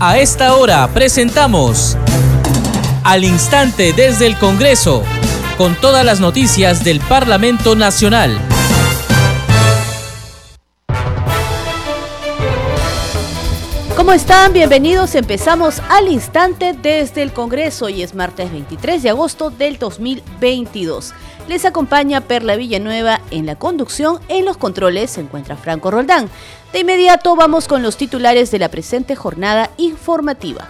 A esta hora presentamos Al Instante desde el Congreso, con todas las noticias del Parlamento Nacional. ¿Cómo están? Bienvenidos. Empezamos al instante desde el Congreso y es martes 23 de agosto del 2022. Les acompaña Perla Villanueva en la conducción. En los controles se encuentra Franco Roldán. De inmediato vamos con los titulares de la presente jornada informativa.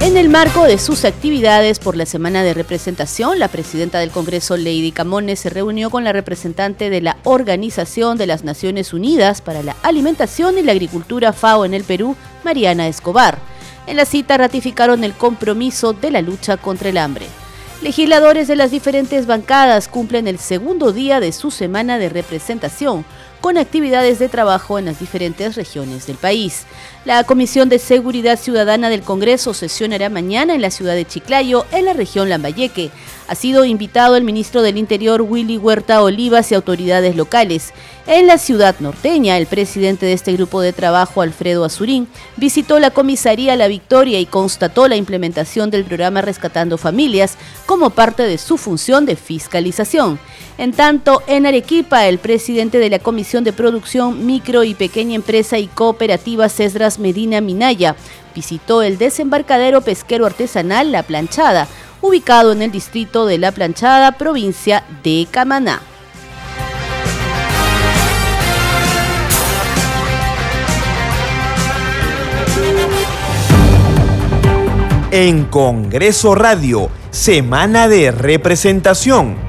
En el marco de sus actividades por la semana de representación, la presidenta del Congreso, Lady Camones, se reunió con la representante de la Organización de las Naciones Unidas para la Alimentación y la Agricultura FAO en el Perú, Mariana Escobar. En la cita ratificaron el compromiso de la lucha contra el hambre. Legisladores de las diferentes bancadas cumplen el segundo día de su semana de representación, con actividades de trabajo en las diferentes regiones del país. La Comisión de Seguridad Ciudadana del Congreso sesionará mañana en la ciudad de Chiclayo, en la región Lambayeque. Ha sido invitado el ministro del Interior Willy Huerta Olivas y autoridades locales. En la ciudad norteña, el presidente de este grupo de trabajo, Alfredo Azurín, visitó la comisaría La Victoria y constató la implementación del programa Rescatando Familias como parte de su función de fiscalización. En tanto, en Arequipa, el presidente de la Comisión de Producción Micro y Pequeña Empresa y Cooperativa Cesdras Medina Minaya visitó el desembarcadero pesquero artesanal La Planchada, ubicado en el distrito de La Planchada, provincia de Camaná. En Congreso Radio, Semana de Representación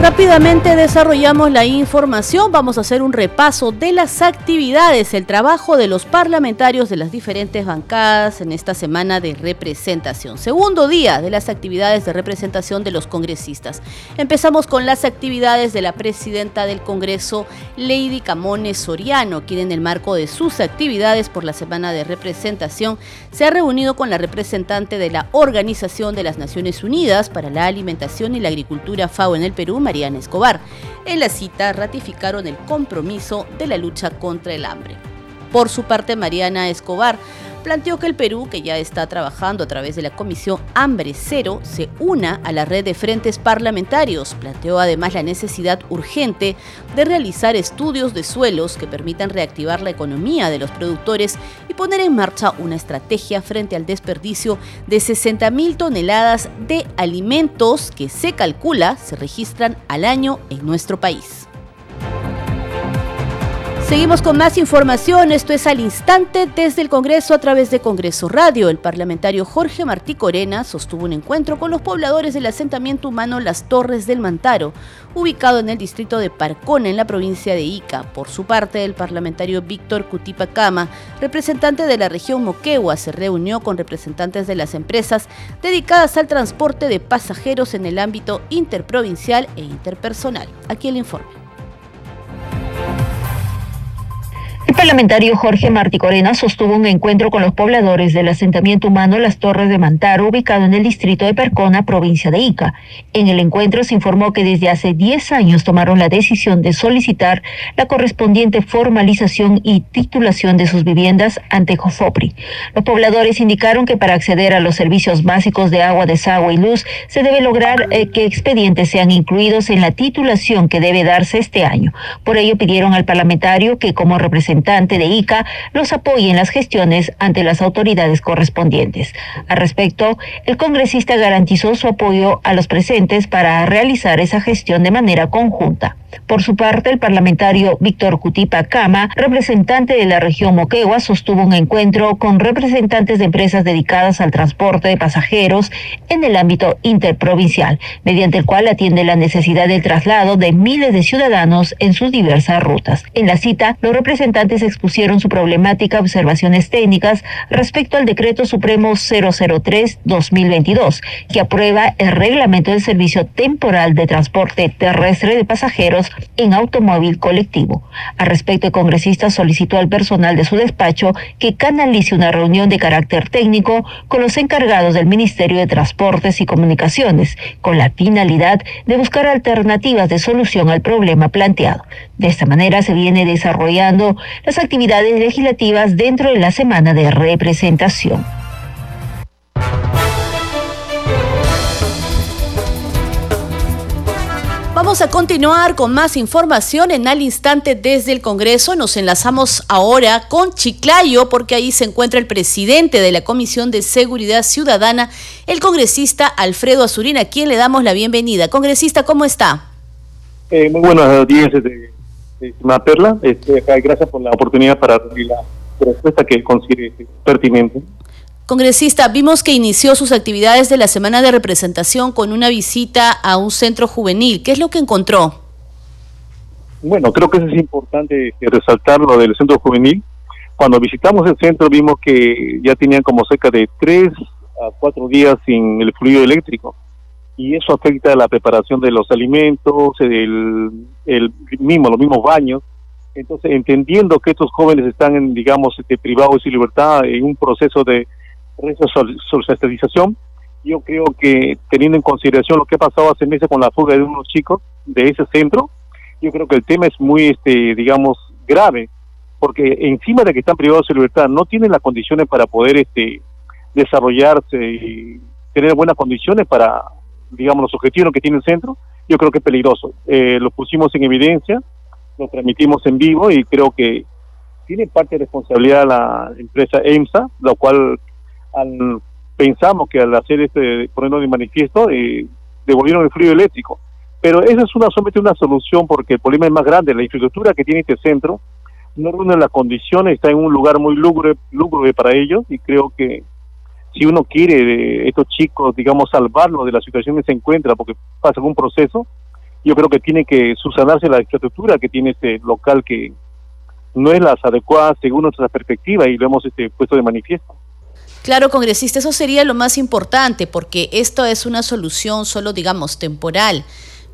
Rápidamente desarrollamos la información, vamos a hacer un repaso de las actividades, el trabajo de los parlamentarios de las diferentes bancadas en esta semana de representación. Segundo día de las actividades de representación de los congresistas. Empezamos con las actividades de la presidenta del Congreso, Lady Camones Soriano, quien en el marco de sus actividades por la semana de representación se ha reunido con la representante de la Organización de las Naciones Unidas para la Alimentación y la Agricultura FAO en el Perú, Mariana Escobar. En la cita ratificaron el compromiso de la lucha contra el hambre. Por su parte, Mariana Escobar planteó que el Perú, que ya está trabajando a través de la Comisión Hambre Cero, se una a la red de frentes parlamentarios. Planteó además la necesidad urgente de realizar estudios de suelos que permitan reactivar la economía de los productores y poner en marcha una estrategia frente al desperdicio de 60.000 toneladas de alimentos que se calcula se registran al año en nuestro país. Seguimos con más información. Esto es al instante desde el Congreso a través de Congreso Radio. El parlamentario Jorge Martí Corena sostuvo un encuentro con los pobladores del asentamiento humano Las Torres del Mantaro, ubicado en el distrito de Parcona, en la provincia de Ica. Por su parte, el parlamentario Víctor Cutipa Cama, representante de la región Moquegua, se reunió con representantes de las empresas dedicadas al transporte de pasajeros en el ámbito interprovincial e interpersonal. Aquí el informe. Parlamentario Jorge Martí Corena sostuvo un encuentro con los pobladores del asentamiento humano Las Torres de Mantaro, ubicado en el distrito de Percona, provincia de Ica. En el encuentro se informó que desde hace 10 años tomaron la decisión de solicitar la correspondiente formalización y titulación de sus viviendas ante Jofopri. Los pobladores indicaron que para acceder a los servicios básicos de agua, desagüe y luz se debe lograr eh, que expedientes sean incluidos en la titulación que debe darse este año. Por ello pidieron al parlamentario que como representante de ICA los apoye en las gestiones ante las autoridades correspondientes. Al respecto, el congresista garantizó su apoyo a los presentes para realizar esa gestión de manera conjunta. Por su parte, el parlamentario Víctor Cutipa Cama, representante de la región Moquegua, sostuvo un encuentro con representantes de empresas dedicadas al transporte de pasajeros en el ámbito interprovincial, mediante el cual atiende la necesidad del traslado de miles de ciudadanos en sus diversas rutas. En la cita, los representantes expusieron su problemática, observaciones técnicas respecto al decreto supremo 003-2022, que aprueba el reglamento del servicio temporal de transporte terrestre de pasajeros pasajeros en automóvil colectivo. Al respecto, el congresista solicitó al personal de su despacho que canalice una reunión de carácter técnico con los encargados del Ministerio de Transportes y Comunicaciones, con la finalidad de buscar alternativas de solución al problema planteado. De esta manera se viene desarrollando las actividades legislativas dentro de la semana de representación. Vamos a continuar con más información en al instante desde el Congreso. Nos enlazamos ahora con Chiclayo porque ahí se encuentra el presidente de la Comisión de Seguridad Ciudadana, el congresista Alfredo Azurina, a quien le damos la bienvenida. Congresista, ¿cómo está? Eh, muy buenos días, de Perla. Este, gracias por la oportunidad para la respuesta que considere pertinente. Congresista, vimos que inició sus actividades de la semana de representación con una visita a un centro juvenil. ¿Qué es lo que encontró? Bueno, creo que eso es importante resaltar lo del centro juvenil. Cuando visitamos el centro vimos que ya tenían como cerca de tres a cuatro días sin el fluido eléctrico y eso afecta a la preparación de los alimentos, el, el mismo, los mismos baños. Entonces, entendiendo que estos jóvenes están, digamos, este, privados de su libertad en un proceso de socialización. Yo creo que teniendo en consideración lo que ha pasado hace meses con la fuga de unos chicos de ese centro, yo creo que el tema es muy, este, digamos, grave, porque encima de que están privados de su libertad, no tienen las condiciones para poder este, desarrollarse y tener buenas condiciones para, digamos, los objetivos que tiene el centro, yo creo que es peligroso. Eh, lo pusimos en evidencia, lo transmitimos en vivo y creo que tiene parte de responsabilidad la empresa EMSA, lo cual al, pensamos que al hacer este ponernos de manifiesto eh, devolvieron el frío eléctrico. Pero esa es una una solución porque el problema es más grande. La infraestructura que tiene este centro no reúne las condiciones, está en un lugar muy lúgubre, lúgubre para ellos y creo que si uno quiere de estos chicos, digamos, salvarlos de la situación que se encuentra porque pasa un proceso, yo creo que tiene que subsanarse la infraestructura que tiene este local que no es la adecuada según nuestra perspectiva y lo hemos este, puesto de manifiesto. Claro, congresista, eso sería lo más importante, porque esto es una solución solo, digamos, temporal.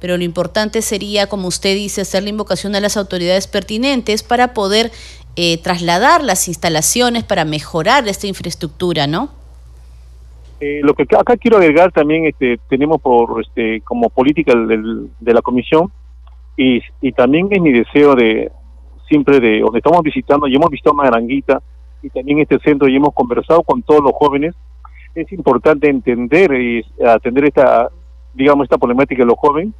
Pero lo importante sería, como usted dice, hacer la invocación a las autoridades pertinentes para poder eh, trasladar las instalaciones para mejorar esta infraestructura, ¿no? Eh, lo que acá quiero agregar también, este, tenemos por este, como política de la comisión y, y también es mi deseo de siempre de donde estamos visitando y hemos visto Maranguita y también este centro y hemos conversado con todos los jóvenes, es importante entender y atender esta, digamos, esta problemática de los jóvenes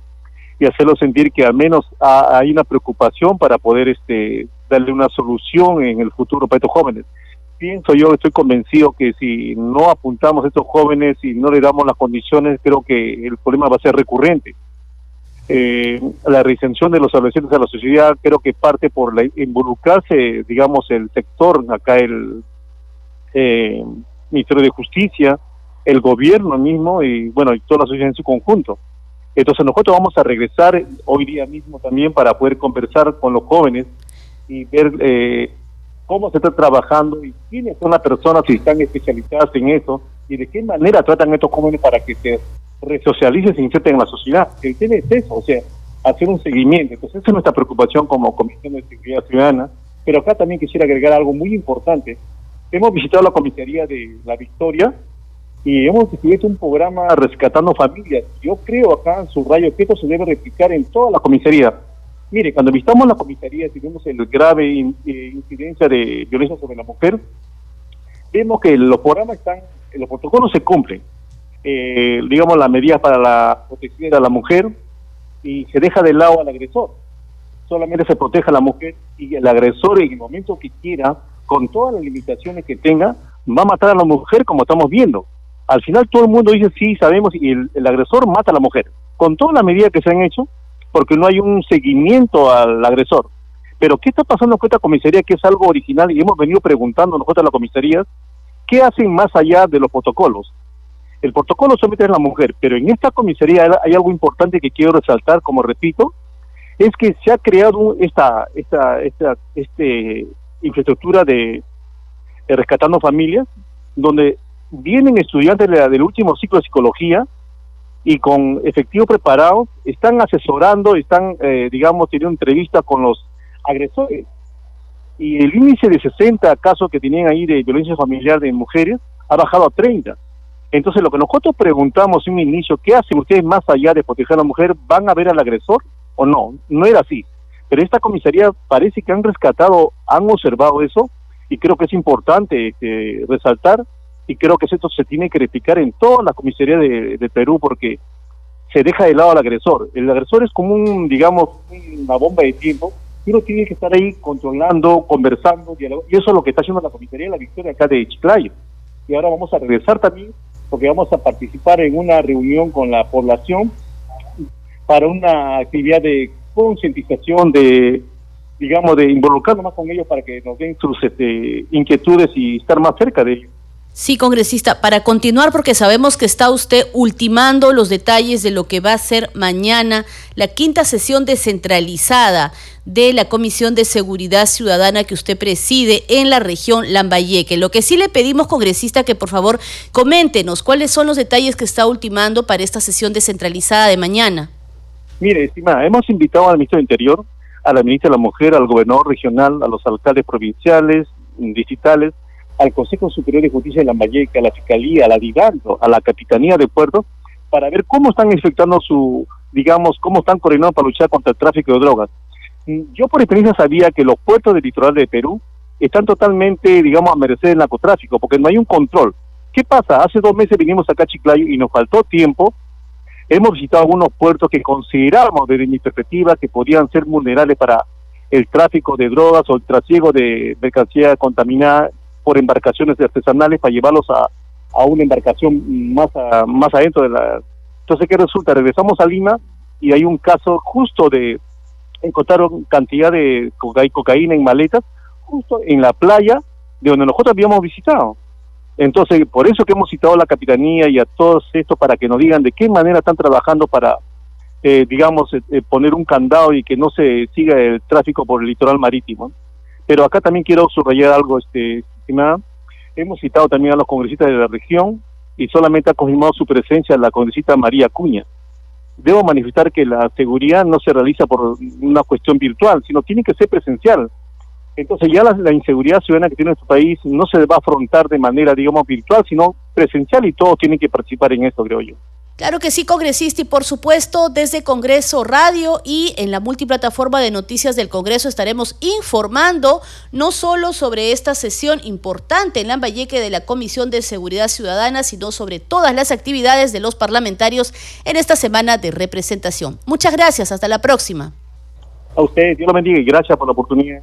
y hacerlos sentir que al menos hay una preocupación para poder este darle una solución en el futuro para estos jóvenes. Pienso yo, estoy convencido que si no apuntamos a estos jóvenes y no le damos las condiciones, creo que el problema va a ser recurrente eh, la recensión de los adolescentes a la sociedad creo que parte por la, involucrarse, digamos, el sector, acá el eh, Ministerio de Justicia, el gobierno mismo y, bueno, y toda la sociedad en su conjunto. Entonces nosotros vamos a regresar hoy día mismo también para poder conversar con los jóvenes y ver eh, cómo se está trabajando y quiénes son las personas que están especializadas en eso y de qué manera tratan estos jóvenes para que se resocialice se inserten en la sociedad. El tema es eso, o sea, hacer un seguimiento. Entonces, esa es nuestra preocupación como Comisión de Seguridad Ciudadana. Pero acá también quisiera agregar algo muy importante. Hemos visitado la comisaría de La Victoria y hemos hecho un programa rescatando familias. Yo creo acá en su rayo que esto se debe replicar en toda la comisaría. Mire, cuando visitamos la comisaría, y vemos el grave eh, incidencia de violencia sobre la mujer, vemos que los programas están, los protocolos se cumplen, eh, digamos, las medidas para la protección de la mujer y se deja de lado al agresor. Solamente se protege a la mujer y el agresor en el momento que quiera, con todas las limitaciones que tenga, va a matar a la mujer como estamos viendo. Al final todo el mundo dice sí, sabemos, y el, el agresor mata a la mujer. Con todas las medidas que se han hecho, porque no hay un seguimiento al agresor. Pero ¿qué está pasando con esta comisaría que es algo original y hemos venido preguntando nosotros a la comisaría, ¿qué hacen más allá de los protocolos? El protocolo somete a la mujer, pero en esta comisaría hay algo importante que quiero resaltar, como repito, es que se ha creado esta, esta, esta este, infraestructura de, rescatando familias, donde vienen estudiantes del último ciclo de psicología y con efectivos preparados están asesorando, están, eh, digamos, teniendo entrevistas con los agresores. Y el índice de 60 casos que tenían ahí de violencia familiar de mujeres ha bajado a 30. Entonces, lo que nosotros preguntamos en un inicio, ¿qué hacen ustedes más allá de proteger a la mujer? ¿Van a ver al agresor o no? No era así. Pero esta comisaría parece que han rescatado, han observado eso y creo que es importante este, resaltar y creo que esto se tiene que verificar en todas las comisarías de, Perú porque se deja de lado al agresor. El agresor es como un, digamos, una bomba de tiempo uno tiene que estar ahí controlando, conversando, dialogando, y eso es lo que está haciendo la comisaría de la Victoria acá de Chiclayo. Y ahora vamos a regresar también porque vamos a participar en una reunión con la población para una actividad de concientización, de, digamos, de involucrarnos más con ellos para que nos den sus este, inquietudes y estar más cerca de ellos. Sí, congresista, para continuar, porque sabemos que está usted ultimando los detalles de lo que va a ser mañana la quinta sesión descentralizada de la Comisión de Seguridad Ciudadana que usted preside en la región Lambayeque. Lo que sí le pedimos, congresista, que por favor coméntenos cuáles son los detalles que está ultimando para esta sesión descentralizada de mañana. Mire, estimada, hemos invitado al ministro del Interior, a la ministra de la Mujer, al gobernador regional, a los alcaldes provinciales, distritales, al Consejo Superior de Justicia de Lambayeque, a la Fiscalía, a la DIVANDO, a la Capitanía de Puerto, para ver cómo están efectuando su, digamos, cómo están coordinando para luchar contra el tráfico de drogas. Mm, yo por experiencia sabía que los puertos del litoral de Perú están totalmente, digamos, a merecer el narcotráfico, porque no hay un control. ¿Qué pasa? Hace dos meses vinimos acá a Chiclayo y nos faltó tiempo. Hemos visitado algunos puertos que consideramos, desde mi perspectiva, que podían ser vulnerables para el tráfico de drogas o el trasiego de mercancía contaminada por embarcaciones artesanales para llevarlos a, a una embarcación más, más adentro de la... Entonces, ¿qué resulta? Regresamos a Lima y hay un caso justo de... Encontraron cantidad de cocaína en maletas justo en la playa de donde nosotros habíamos visitado. Entonces, por eso que hemos citado a la Capitanía y a todos estos para que nos digan de qué manera están trabajando para, eh, digamos, eh, eh, poner un candado y que no se siga el tráfico por el litoral marítimo. Pero acá también quiero subrayar algo, este, Hemos citado también a los congresistas de la región y solamente ha confirmado su presencia la congresista María Cuña. Debo manifestar que la seguridad no se realiza por una cuestión virtual, sino tiene que ser presencial. Entonces ya la, la, inseguridad ciudadana que tiene nuestro país no se va a afrontar de manera, digamos, virtual, sino presencial y todos tienen que participar en esto, creo yo. Claro que sí, congresista, y por supuesto desde Congreso Radio y en la multiplataforma de noticias del Congreso estaremos informando no solo sobre esta sesión importante en Lambayeque de la Comisión de Seguridad Ciudadana, sino sobre todas las actividades de los parlamentarios en esta semana de representación. Muchas gracias, hasta la próxima. A ustedes, Dios lo bendiga y gracias por la oportunidad.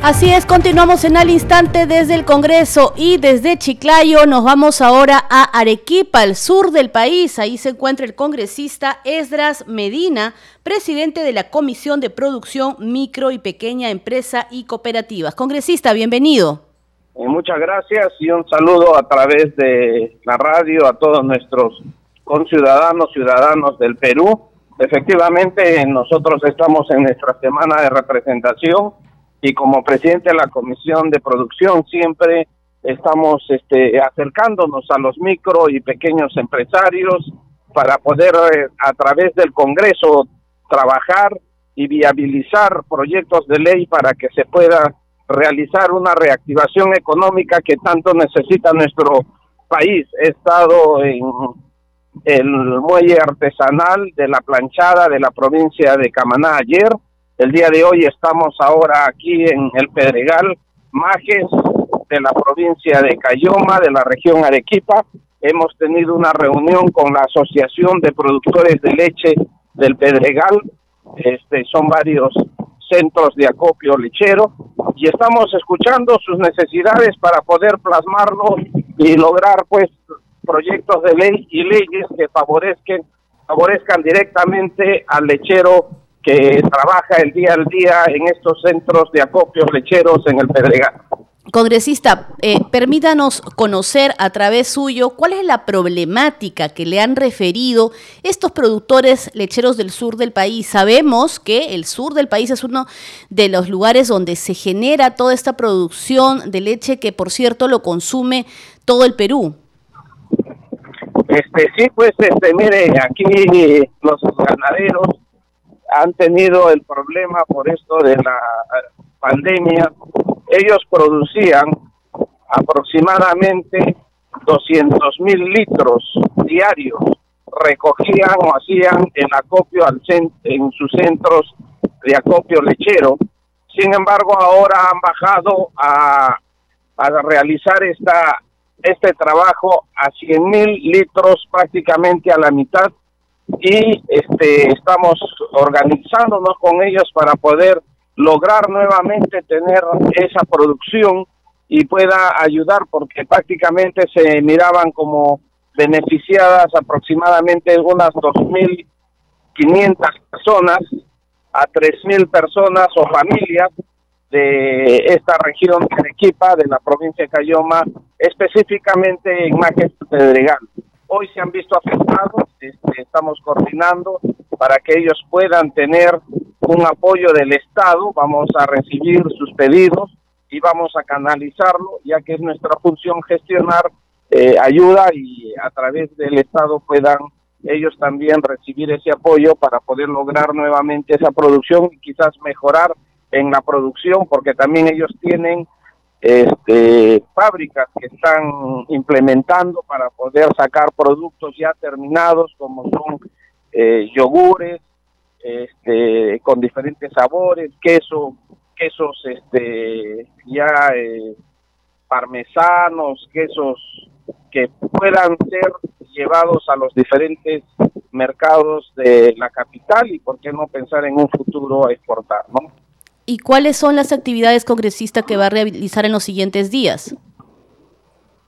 Así es, continuamos en al instante desde el Congreso y desde Chiclayo nos vamos ahora a Arequipa, al sur del país. Ahí se encuentra el congresista Esdras Medina, presidente de la Comisión de Producción Micro y Pequeña Empresa y Cooperativas. Congresista, bienvenido. Eh, muchas gracias y un saludo a través de la radio a todos nuestros conciudadanos, ciudadanos del Perú. Efectivamente, nosotros estamos en nuestra semana de representación y como presidente de la Comisión de Producción siempre estamos este, acercándonos a los micro y pequeños empresarios para poder eh, a través del Congreso trabajar y viabilizar proyectos de ley para que se pueda realizar una reactivación económica que tanto necesita nuestro país. He estado en el muelle artesanal de la planchada de la provincia de Camaná ayer, el día de hoy estamos ahora aquí en el Pedregal, Majes, de la provincia de Cayoma, de la región Arequipa. Hemos tenido una reunión con la Asociación de Productores de Leche del Pedregal. Este, son varios centros de acopio lechero y estamos escuchando sus necesidades para poder plasmarlo y lograr pues proyectos de ley y leyes que favorezcan favorezcan directamente al lechero que trabaja el día al día en estos centros de acopio lecheros en el Pedregal. Congresista, eh, permítanos conocer a través suyo cuál es la problemática que le han referido estos productores lecheros del sur del país. Sabemos que el sur del país es uno de los lugares donde se genera toda esta producción de leche que, por cierto, lo consume todo el Perú. Este, sí, pues, este, mire, aquí los ganaderos han tenido el problema por esto de la pandemia. Ellos producían aproximadamente 200 mil litros diarios, recogían o hacían el acopio al en sus centros de acopio lechero. Sin embargo, ahora han bajado a, a realizar esta este trabajo a 100 mil litros prácticamente a la mitad y este estamos organizándonos con ellos para poder lograr nuevamente tener esa producción y pueda ayudar porque prácticamente se miraban como beneficiadas aproximadamente unas 2.500 personas a 3.000 personas o familias de esta región de Arequipa, de la provincia de Cayoma, específicamente en Máquez Pedregal. Hoy se han visto afectados, este, estamos coordinando para que ellos puedan tener un apoyo del Estado, vamos a recibir sus pedidos y vamos a canalizarlo, ya que es nuestra función gestionar eh, ayuda y a través del Estado puedan ellos también recibir ese apoyo para poder lograr nuevamente esa producción y quizás mejorar en la producción, porque también ellos tienen este, fábricas que están implementando para poder sacar productos ya terminados, como son eh, yogures, este, con diferentes sabores, queso, quesos este, ya eh, parmesanos, quesos que puedan ser llevados a los diferentes mercados de la capital y por qué no pensar en un futuro a exportar, ¿no? ¿Y cuáles son las actividades congresistas que va a realizar en los siguientes días?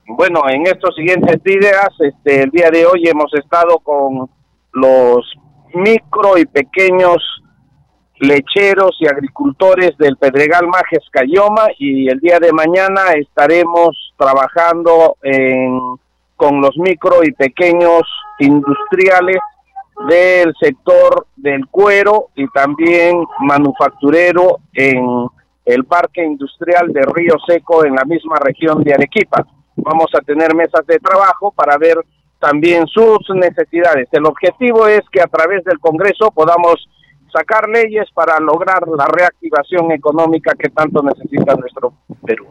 Bueno, en estos siguientes días, este, el día de hoy hemos estado con los micro y pequeños lecheros y agricultores del Pedregal Majes Cayoma y el día de mañana estaremos trabajando con los micro y pequeños industriales del sector del cuero y también manufacturero en el parque industrial de Río Seco en la misma región de Arequipa. Vamos a tener mesas de trabajo para ver también sus necesidades. El objetivo es que a través del Congreso podamos sacar leyes para lograr la reactivación económica que tanto necesita nuestro Perú.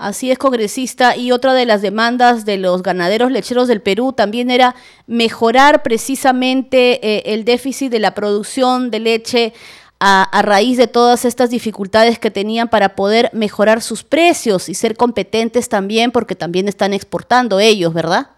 Así es, congresista. Y otra de las demandas de los ganaderos lecheros del Perú también era mejorar precisamente eh, el déficit de la producción de leche a, raíz de todas estas dificultades que tenían para poder mejorar sus precios y ser competentes también, porque también están exportando ellos, ¿verdad?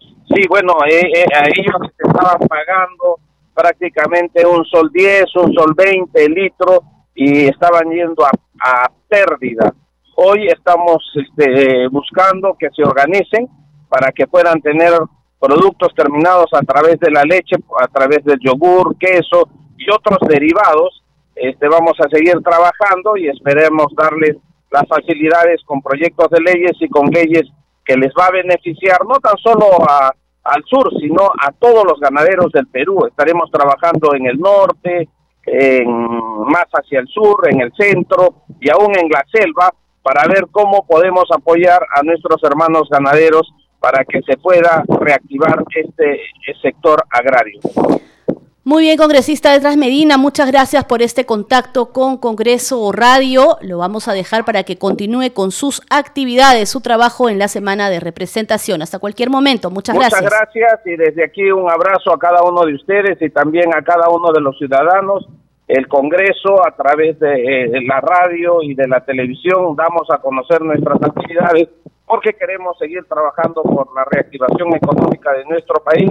Sí, bueno, eh, eh, a ellos estaban pagando prácticamente un sol 10, un sol 20 litros y estaban yendo a pérdida Hoy estamos este, buscando que se organicen para que puedan tener productos terminados a través de la leche, a través del yogur, queso y otros derivados. Este, vamos a seguir trabajando y esperemos darles las facilidades con proyectos de leyes y con leyes que les va a beneficiar no tan solo al sur, sino a todos los ganaderos del Perú. Estaremos trabajando en el norte, en, más hacia el sur, en el centro y aún en la selva para ver cómo podemos apoyar a nuestros hermanos ganaderos para que se pueda reactivar este sector agrario. Muy bien, congresista Detrás Medina, muchas gracias por este contacto con Congreso Radio. Lo vamos a dejar para que continúe con sus actividades, su trabajo en la semana de representación. Hasta cualquier momento. Muchas, gracias. Muchas gracias y desde aquí un abrazo a cada uno de ustedes y también a cada uno de los ciudadanos el Congreso a través de, eh, la radio y de la televisión damos a conocer nuestras actividades porque queremos seguir trabajando por la reactivación económica de nuestro país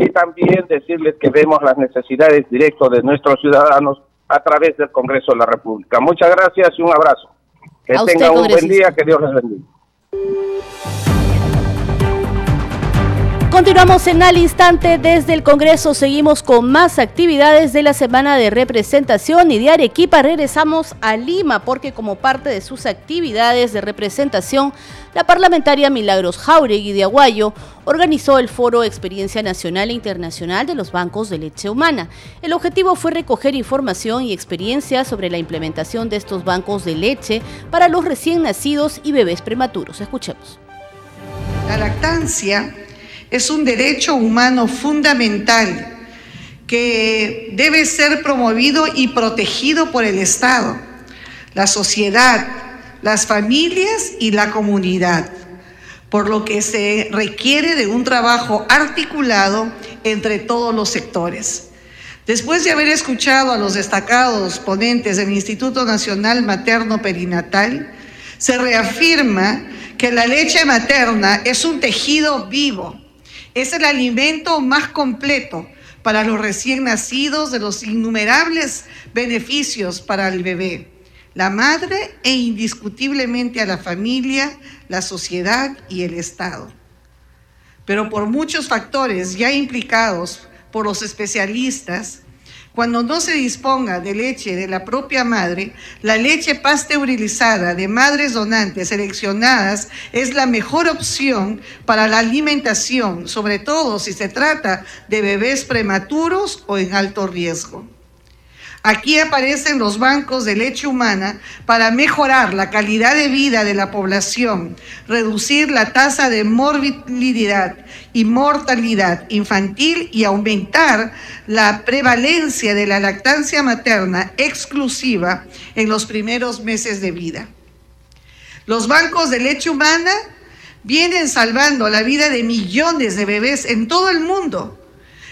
y también decirles que vemos las necesidades directas de nuestros ciudadanos a través del Congreso de la República. Muchas gracias y un abrazo. Que tengan un buen día, que Dios les bendiga. Continuamos en al instante desde el Congreso, seguimos con más actividades de la semana de representación y de Arequipa regresamos a Lima porque como parte de sus actividades de representación, la parlamentaria Milagros Jauregui de Aguayo organizó el foro Experiencia Nacional e Internacional de los Bancos de Leche Humana. El objetivo fue recoger información y experiencia sobre la implementación de estos bancos de leche para los recién nacidos y bebés prematuros. Escuchemos. La lactancia es un derecho humano fundamental que debe ser promovido y protegido por el Estado, la sociedad, las familias y la comunidad, por lo que se requiere de un trabajo articulado entre todos los sectores. Después de haber escuchado a los destacados ponentes del Instituto Nacional Materno Perinatal, se reafirma que la leche materna es un tejido vivo, es el alimento más completo para los recién nacidos de los innumerables beneficios para el bebé, la madre e indiscutiblemente a la familia, la sociedad y el Estado. Pero por muchos factores ya implicados por los especialistas, cuando no se disponga de leche de la propia madre, la leche pasteurizada de madres donantes seleccionadas es la mejor opción para la alimentación, sobre todo si se trata de bebés prematuros o en alto riesgo. Aquí aparecen los bancos de leche humana para mejorar la calidad de vida de la población, reducir la tasa de morbilidad y mortalidad infantil y aumentar la prevalencia de la lactancia materna exclusiva en los primeros meses de vida. Los bancos de leche humana vienen salvando la vida de millones de bebés en todo el mundo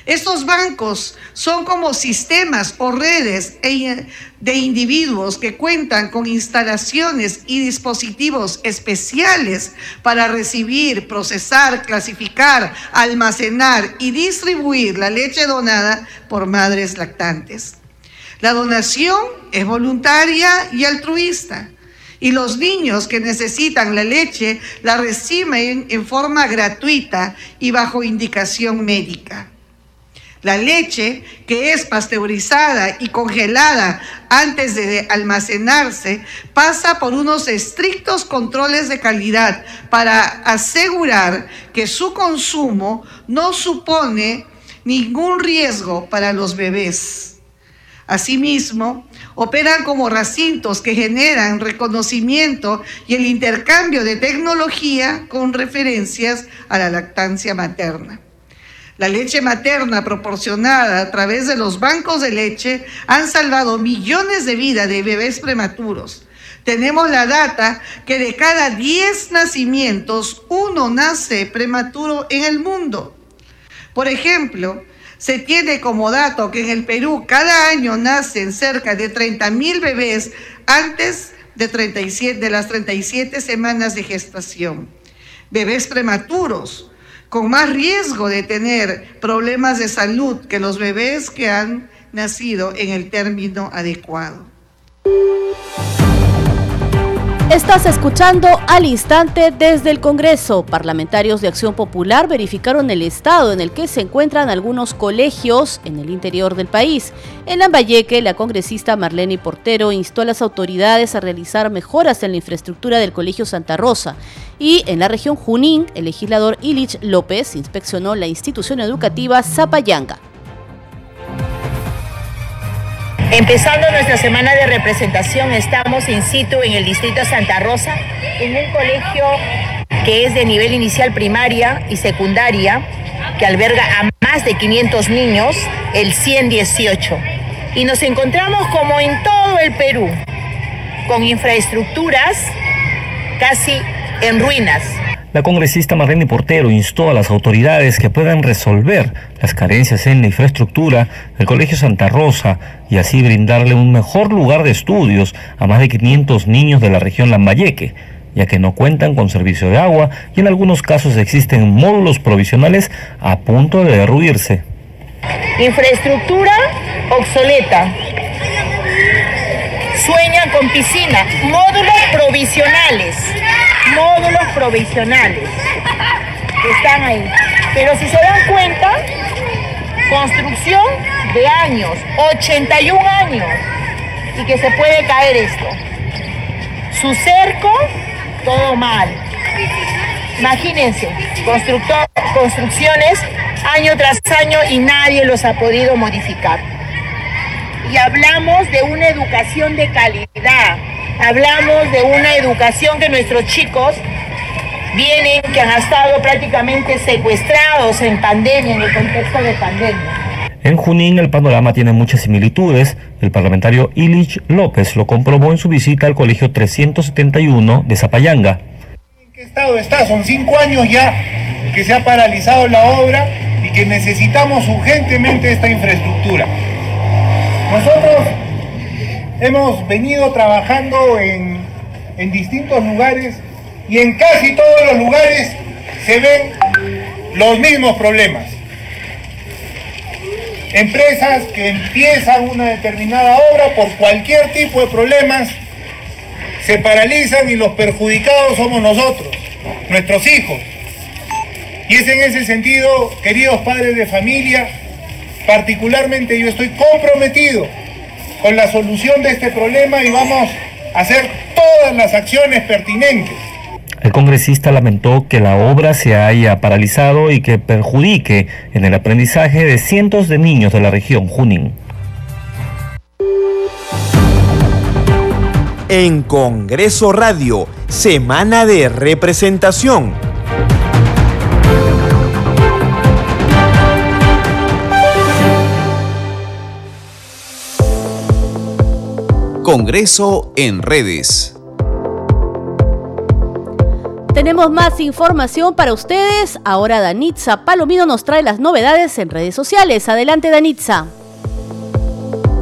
estos bancos son como sistemas o redes e de individuos que cuentan con instalaciones y dispositivos especiales para recibir, procesar, clasificar, almacenar y distribuir la leche donada por madres lactantes. La donación es voluntaria y altruista y los niños que necesitan la leche la reciben en forma gratuita y bajo indicación médica. La leche que es pasteurizada y congelada antes de almacenarse pasa por unos estrictos controles de calidad para asegurar que su consumo no supone ningún riesgo para los bebés. Asimismo, operan como recintos que generan reconocimiento y el intercambio de tecnología con referencias a la lactancia materna. La leche materna proporcionada a través de los bancos de leche han salvado millones de vidas de bebés prematuros. Tenemos la data que de cada 10 nacimientos, uno nace prematuro en el mundo. Por ejemplo, se tiene como dato que en el Perú cada año nacen cerca de 30 mil bebés antes de, 37, de las 37 semanas de gestación. Bebés prematuros con más riesgo de tener problemas de salud que los bebés que han nacido en el término adecuado. Estás escuchando al instante desde el Congreso. Parlamentarios de Acción Popular verificaron el estado en el que se encuentran algunos colegios en el interior del país. En Lambayeque, la congresista Marlene Portero instó a las autoridades a realizar mejoras en la infraestructura del Colegio Santa Rosa. Y en la región Junín, el legislador Ilich López inspeccionó la institución educativa Zapayanga. Empezando nuestra semana de representación, estamos in situ en el distrito Santa Rosa, en un colegio que es de nivel inicial primaria y secundaria, que alberga a más de 500 niños, el 118. Y nos encontramos como en todo el Perú, con infraestructuras casi en ruinas, la congresista Marlene Portero instó a las autoridades que puedan resolver las carencias en la infraestructura del Colegio Santa Rosa y así brindarle un mejor lugar de estudios a más de 500 niños de la región Lambayeque, ya que no cuentan con servicio de agua y en algunos casos existen módulos provisionales a punto de derruirse. Infraestructura obsoleta. Sueñan con piscina, módulos provisionales módulos provisionales que están ahí. Pero si se dan cuenta, construcción de años, 81 años, y que se puede caer esto. Su cerco, todo mal. Imagínense, construcciones año tras año y nadie los ha podido modificar. Y hablamos de una educación de calidad, hablamos de una educación que nuestros chicos vienen, que han estado prácticamente secuestrados en pandemia, en el contexto de pandemia. En Junín el panorama tiene muchas similitudes. El parlamentario Ilich López lo comprobó en su visita al colegio 371 de Zapayanga. ¿En qué estado está? Son cinco años ya que se ha paralizado la obra y que necesitamos urgentemente esta infraestructura. Nosotros hemos venido trabajando en, en distintos lugares y en casi todos los lugares se ven los mismos problemas. Empresas que empiezan una determinada obra por cualquier tipo de problemas se paralizan y los perjudicados somos nosotros, nuestros hijos. Y es en ese sentido, queridos padres de familia, particularmente yo estoy comprometido con la solución de este problema y vamos a hacer todas las acciones pertinentes el congresista lamentó que la obra se haya paralizado y que perjudique en el aprendizaje de cientos de niños de la región Junín. En Congreso Radio, Semana de Representación. Congreso en redes. Tenemos más información para ustedes. Ahora Danitza Palomino nos trae las novedades en redes sociales. Adelante Danitza.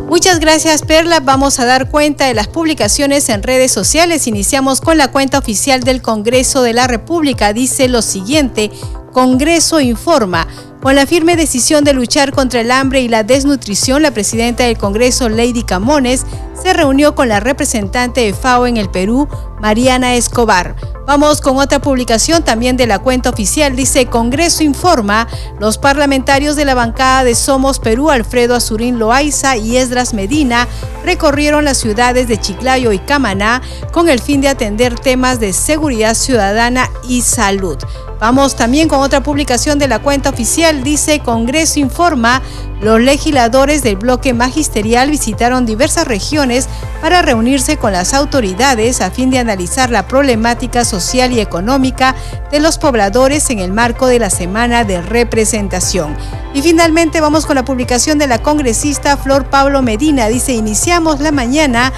Muchas gracias Perla. Vamos a dar cuenta de las publicaciones en redes sociales. Iniciamos con la cuenta oficial del Congreso de la República. Dice lo siguiente. Congreso informa. Con la firme decisión de luchar contra el hambre y la desnutrición, la presidenta del Congreso, Lady Camones, se reunió con la representante de FAO en el Perú, Mariana Escobar. Vamos con otra publicación también de la cuenta oficial. Dice, Congreso informa, los parlamentarios de la bancada de Somos Perú, Alfredo Azurín Loaiza y Esdras Medina, recorrieron las ciudades de Chiclayo y Camaná con el fin de atender temas de seguridad ciudadana y salud. Vamos también con otra publicación de la cuenta oficial. Dice, Congreso informa, los legisladores del bloque magisterial visitaron diversas regiones para reunirse con las autoridades a fin de analizar la problemática social y económica de los pobladores en el marco de la semana de representación. Y finalmente vamos con la publicación de la congresista Flor Pablo Medina. Dice, iniciamos la mañana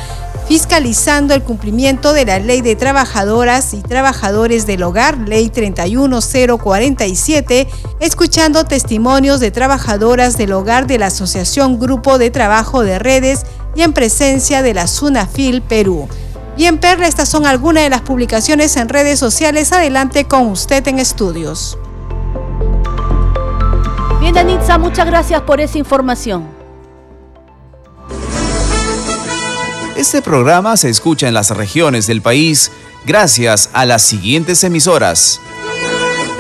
fiscalizando el cumplimiento de la Ley de Trabajadoras y Trabajadores del Hogar, Ley 31047, escuchando testimonios de trabajadoras del hogar de la Asociación Grupo de Trabajo de Redes y en presencia de la SUNAFIL Perú. Bien, Perla, estas son algunas de las publicaciones en redes sociales. Adelante con usted en estudios. Bien, Danitza, muchas gracias por esa información. Este programa se escucha en las regiones del país gracias a las siguientes emisoras.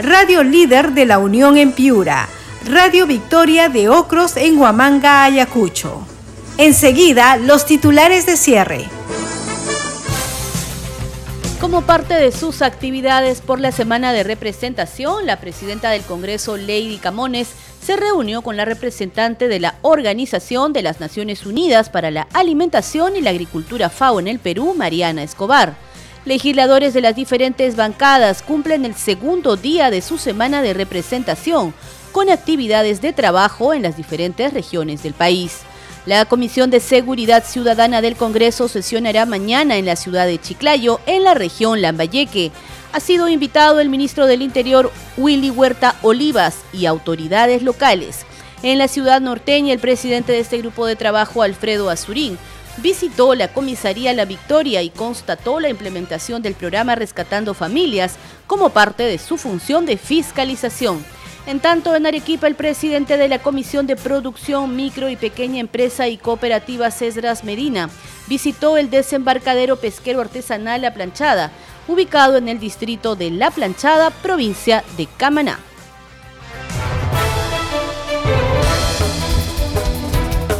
Radio Líder de la Unión en Piura, Radio Victoria de Ocros en Huamanga, Ayacucho. Enseguida, los titulares de cierre. Como parte de sus actividades por la semana de representación, la presidenta del Congreso, Lady Camones, se reunió con la representante de la Organización de las Naciones Unidas para la Alimentación y la Agricultura FAO en el Perú, Mariana Escobar. Legisladores de las diferentes bancadas cumplen el segundo día de su semana de representación, con actividades de trabajo en las diferentes regiones del país. La Comisión de Seguridad Ciudadana del Congreso sesionará mañana en la ciudad de Chiclayo, en la región Lambayeque. Ha sido invitado el ministro del Interior Willy Huerta Olivas y autoridades locales. En la ciudad norteña, el presidente de este grupo de trabajo, Alfredo Azurín, visitó la comisaría La Victoria y constató la implementación del programa Rescatando Familias como parte de su función de fiscalización. En tanto, en Arequipa, el presidente de la Comisión de Producción, Micro y Pequeña Empresa y Cooperativa Cesras Medina visitó el desembarcadero pesquero artesanal La Planchada, ubicado en el distrito de La Planchada, provincia de Camaná.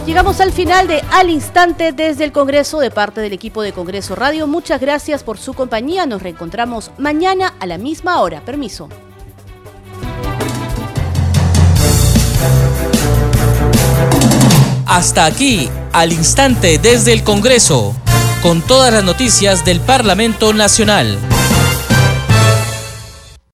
Llegamos al final de Al Instante desde el Congreso de parte del equipo de Congreso Radio. Muchas gracias por su compañía. Nos reencontramos mañana a la misma hora. Permiso. Hasta aquí, al instante desde el Congreso, con todas las noticias del Parlamento Nacional.